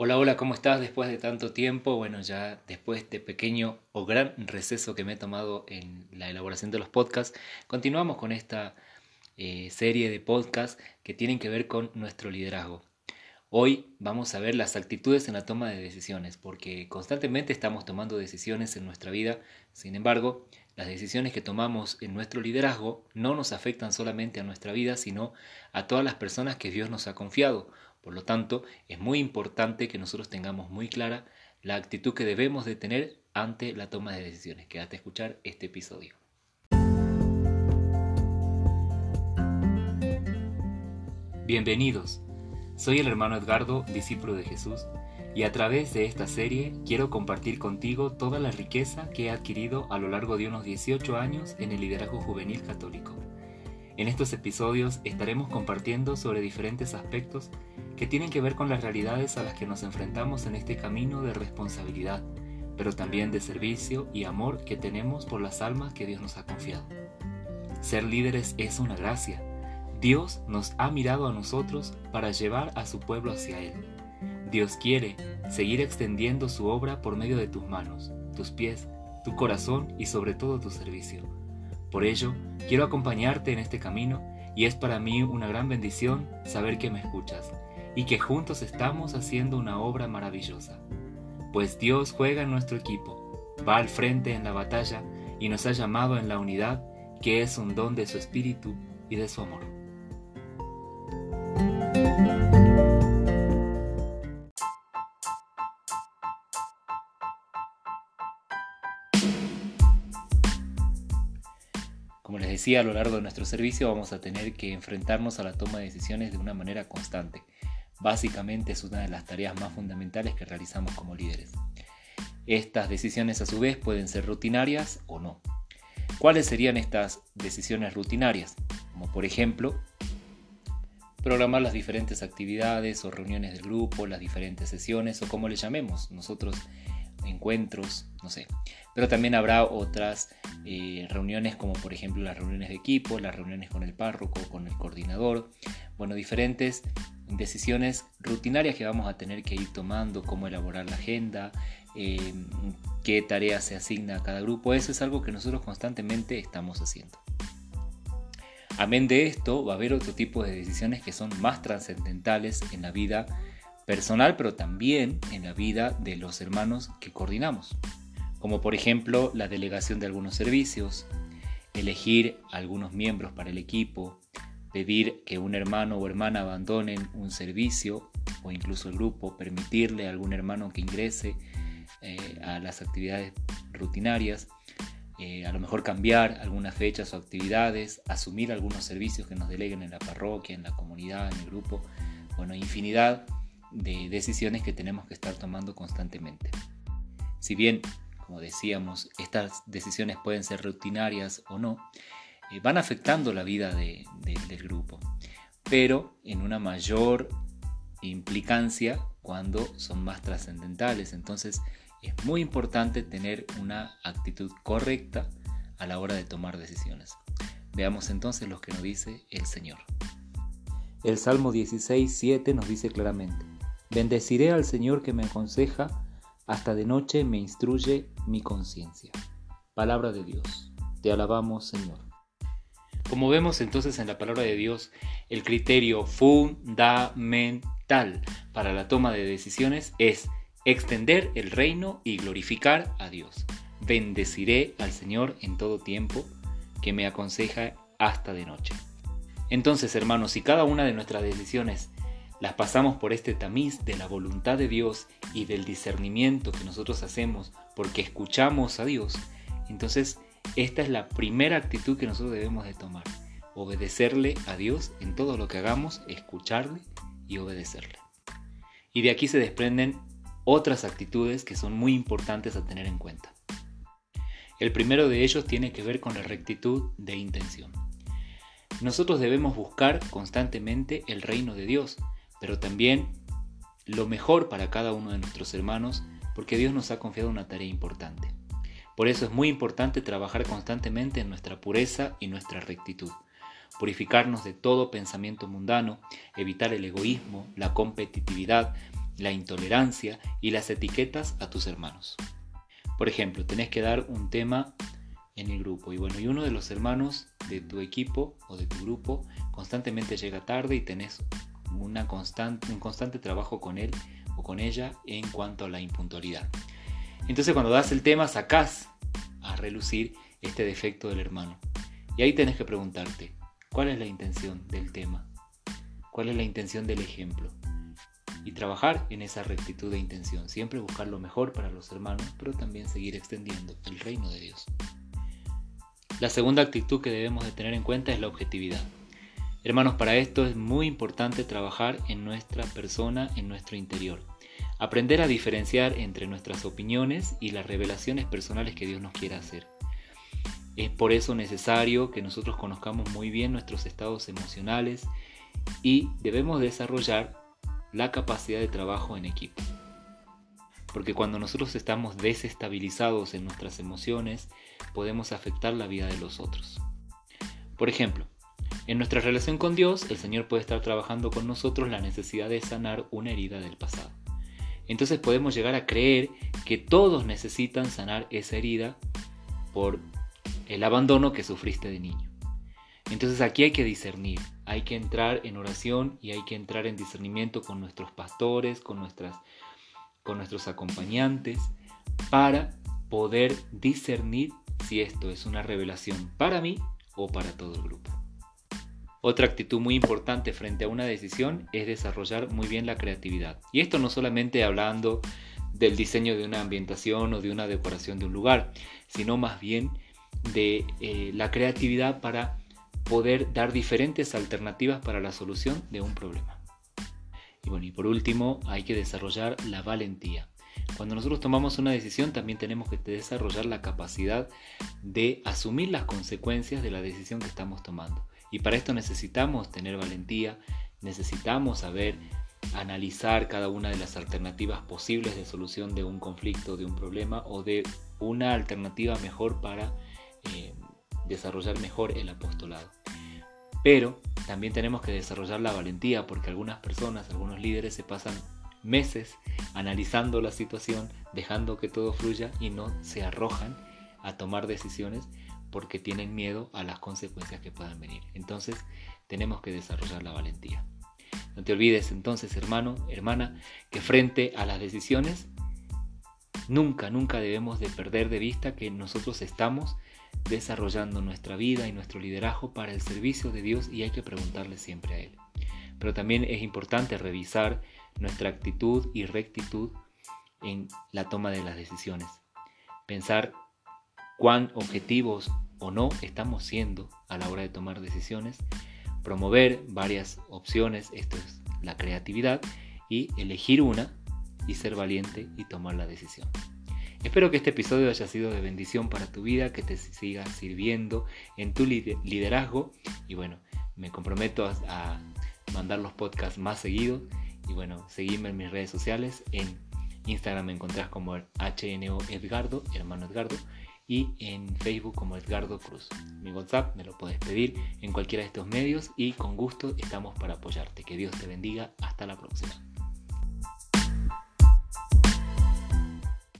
Hola, hola, ¿cómo estás después de tanto tiempo? Bueno, ya después de este pequeño o gran receso que me he tomado en la elaboración de los podcasts, continuamos con esta eh, serie de podcasts que tienen que ver con nuestro liderazgo. Hoy vamos a ver las actitudes en la toma de decisiones, porque constantemente estamos tomando decisiones en nuestra vida, sin embargo, las decisiones que tomamos en nuestro liderazgo no nos afectan solamente a nuestra vida, sino a todas las personas que Dios nos ha confiado por lo tanto, es muy importante que nosotros tengamos muy clara la actitud que debemos de tener ante la toma de decisiones. Quédate a escuchar este episodio. Bienvenidos. Soy el hermano Edgardo, discípulo de Jesús, y a través de esta serie quiero compartir contigo toda la riqueza que he adquirido a lo largo de unos 18 años en el liderazgo juvenil católico. En estos episodios estaremos compartiendo sobre diferentes aspectos que tienen que ver con las realidades a las que nos enfrentamos en este camino de responsabilidad, pero también de servicio y amor que tenemos por las almas que Dios nos ha confiado. Ser líderes es una gracia. Dios nos ha mirado a nosotros para llevar a su pueblo hacia Él. Dios quiere seguir extendiendo su obra por medio de tus manos, tus pies, tu corazón y sobre todo tu servicio. Por ello, quiero acompañarte en este camino y es para mí una gran bendición saber que me escuchas y que juntos estamos haciendo una obra maravillosa. Pues Dios juega en nuestro equipo, va al frente en la batalla y nos ha llamado en la unidad que es un don de su espíritu y de su amor. A lo largo de nuestro servicio vamos a tener que enfrentarnos a la toma de decisiones de una manera constante. Básicamente es una de las tareas más fundamentales que realizamos como líderes. Estas decisiones a su vez pueden ser rutinarias o no. ¿Cuáles serían estas decisiones rutinarias? Como por ejemplo, programar las diferentes actividades o reuniones del grupo, las diferentes sesiones o como le llamemos nosotros encuentros, no sé. Pero también habrá otras eh, reuniones como por ejemplo las reuniones de equipo, las reuniones con el párroco, con el coordinador, bueno, diferentes decisiones rutinarias que vamos a tener que ir tomando, cómo elaborar la agenda, eh, qué tarea se asigna a cada grupo, eso es algo que nosotros constantemente estamos haciendo. Amén de esto, va a haber otro tipo de decisiones que son más trascendentales en la vida personal, pero también en la vida de los hermanos que coordinamos, como por ejemplo la delegación de algunos servicios, elegir algunos miembros para el equipo, pedir que un hermano o hermana abandonen un servicio o incluso el grupo, permitirle a algún hermano que ingrese eh, a las actividades rutinarias, eh, a lo mejor cambiar algunas fechas o actividades, asumir algunos servicios que nos deleguen en la parroquia, en la comunidad, en el grupo, bueno, infinidad de decisiones que tenemos que estar tomando constantemente. Si bien, como decíamos, estas decisiones pueden ser rutinarias o no, eh, van afectando la vida del grupo, pero en una mayor implicancia cuando son más trascendentales. Entonces es muy importante tener una actitud correcta a la hora de tomar decisiones. Veamos entonces lo que nos dice el Señor. El Salmo 16, 7 nos dice claramente, Bendeciré al Señor que me aconseja, hasta de noche me instruye mi conciencia. Palabra de Dios. Te alabamos, Señor. Como vemos entonces en la palabra de Dios, el criterio fundamental para la toma de decisiones es extender el reino y glorificar a Dios. Bendeciré al Señor en todo tiempo, que me aconseja hasta de noche. Entonces, hermanos, si cada una de nuestras decisiones las pasamos por este tamiz de la voluntad de Dios y del discernimiento que nosotros hacemos porque escuchamos a Dios, entonces esta es la primera actitud que nosotros debemos de tomar. Obedecerle a Dios en todo lo que hagamos, escucharle y obedecerle. Y de aquí se desprenden otras actitudes que son muy importantes a tener en cuenta. El primero de ellos tiene que ver con la rectitud de intención. Nosotros debemos buscar constantemente el reino de Dios, pero también lo mejor para cada uno de nuestros hermanos, porque Dios nos ha confiado una tarea importante. Por eso es muy importante trabajar constantemente en nuestra pureza y nuestra rectitud, purificarnos de todo pensamiento mundano, evitar el egoísmo, la competitividad la intolerancia y las etiquetas a tus hermanos. Por ejemplo, tenés que dar un tema en el grupo y bueno, y uno de los hermanos de tu equipo o de tu grupo constantemente llega tarde y tenés una constante, un constante trabajo con él o con ella en cuanto a la impuntualidad. Entonces cuando das el tema sacás a relucir este defecto del hermano. Y ahí tenés que preguntarte, ¿cuál es la intención del tema? ¿Cuál es la intención del ejemplo? Y trabajar en esa rectitud de intención, siempre buscar lo mejor para los hermanos, pero también seguir extendiendo el reino de Dios. La segunda actitud que debemos de tener en cuenta es la objetividad. Hermanos, para esto es muy importante trabajar en nuestra persona, en nuestro interior. Aprender a diferenciar entre nuestras opiniones y las revelaciones personales que Dios nos quiera hacer. Es por eso necesario que nosotros conozcamos muy bien nuestros estados emocionales y debemos desarrollar la capacidad de trabajo en equipo. Porque cuando nosotros estamos desestabilizados en nuestras emociones, podemos afectar la vida de los otros. Por ejemplo, en nuestra relación con Dios, el Señor puede estar trabajando con nosotros la necesidad de sanar una herida del pasado. Entonces podemos llegar a creer que todos necesitan sanar esa herida por el abandono que sufriste de niño. Entonces aquí hay que discernir, hay que entrar en oración y hay que entrar en discernimiento con nuestros pastores, con, nuestras, con nuestros acompañantes, para poder discernir si esto es una revelación para mí o para todo el grupo. Otra actitud muy importante frente a una decisión es desarrollar muy bien la creatividad. Y esto no solamente hablando del diseño de una ambientación o de una decoración de un lugar, sino más bien de eh, la creatividad para poder dar diferentes alternativas para la solución de un problema. Y por último, hay que desarrollar la valentía. Cuando nosotros tomamos una decisión, también tenemos que desarrollar la capacidad de asumir las consecuencias de la decisión que estamos tomando. Y para esto necesitamos tener valentía, necesitamos saber analizar cada una de las alternativas posibles de solución de un conflicto, de un problema o de una alternativa mejor para eh, desarrollar mejor el apostolado. Pero también tenemos que desarrollar la valentía porque algunas personas, algunos líderes se pasan meses analizando la situación, dejando que todo fluya y no se arrojan a tomar decisiones porque tienen miedo a las consecuencias que puedan venir. Entonces tenemos que desarrollar la valentía. No te olvides entonces, hermano, hermana, que frente a las decisiones, nunca, nunca debemos de perder de vista que nosotros estamos desarrollando nuestra vida y nuestro liderazgo para el servicio de Dios y hay que preguntarle siempre a Él. Pero también es importante revisar nuestra actitud y rectitud en la toma de las decisiones. Pensar cuán objetivos o no estamos siendo a la hora de tomar decisiones, promover varias opciones, esto es la creatividad, y elegir una y ser valiente y tomar la decisión. Espero que este episodio haya sido de bendición para tu vida, que te siga sirviendo en tu liderazgo y bueno, me comprometo a, mandar los podcasts más seguidos y bueno, seguirme en mis redes sociales, en Instagram me encontrás como HNO Edgardo, hermano Edgardo, y en Facebook como Edgardo Cruz. Mi WhatsApp me lo puedes pedir en cualquiera de estos medios y con gusto estamos para apoyarte. Que Dios te bendiga. Hasta la próxima.